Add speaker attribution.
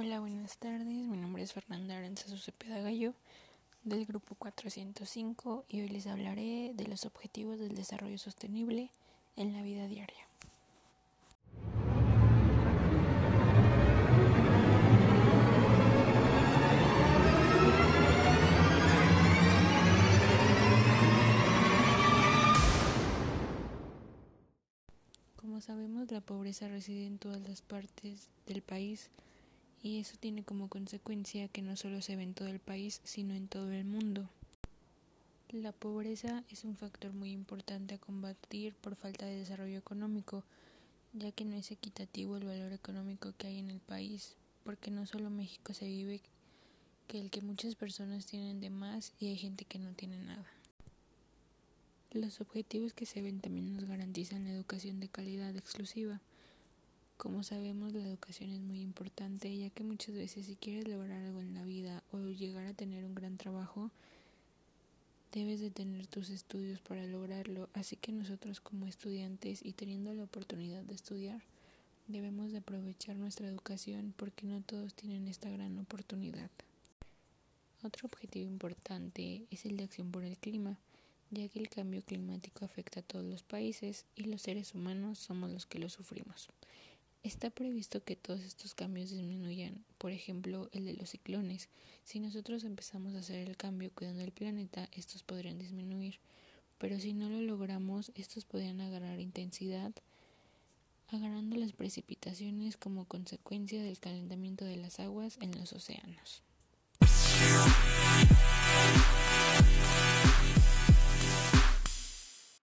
Speaker 1: Hola, buenas tardes. Mi nombre es Fernanda Aranzazu Cepeda Gallo del grupo 405 y hoy les hablaré de los objetivos del desarrollo sostenible en la vida diaria. Como sabemos, la pobreza reside en todas las partes del país y eso tiene como consecuencia que no solo se ve en todo el país, sino en todo el mundo. La pobreza es un factor muy importante a combatir por falta de desarrollo económico, ya que no es equitativo el valor económico que hay en el país, porque no solo México se vive que el que muchas personas tienen de más y hay gente que no tiene nada. Los objetivos que se ven también nos garantizan la educación de calidad exclusiva. Como sabemos, la educación es muy importante, ya que muchas veces si quieres lograr algo en la vida o llegar a tener un gran trabajo, debes de tener tus estudios para lograrlo. Así que nosotros como estudiantes y teniendo la oportunidad de estudiar, debemos de aprovechar nuestra educación porque no todos tienen esta gran oportunidad. Otro objetivo importante es el de acción por el clima, ya que el cambio climático afecta a todos los países y los seres humanos somos los que lo sufrimos. Está previsto que todos estos cambios disminuyan, por ejemplo, el de los ciclones. Si nosotros empezamos a hacer el cambio cuidando el planeta, estos podrían disminuir, pero si no lo logramos, estos podrían agarrar intensidad, agarrando las precipitaciones como consecuencia del calentamiento de las aguas en los océanos.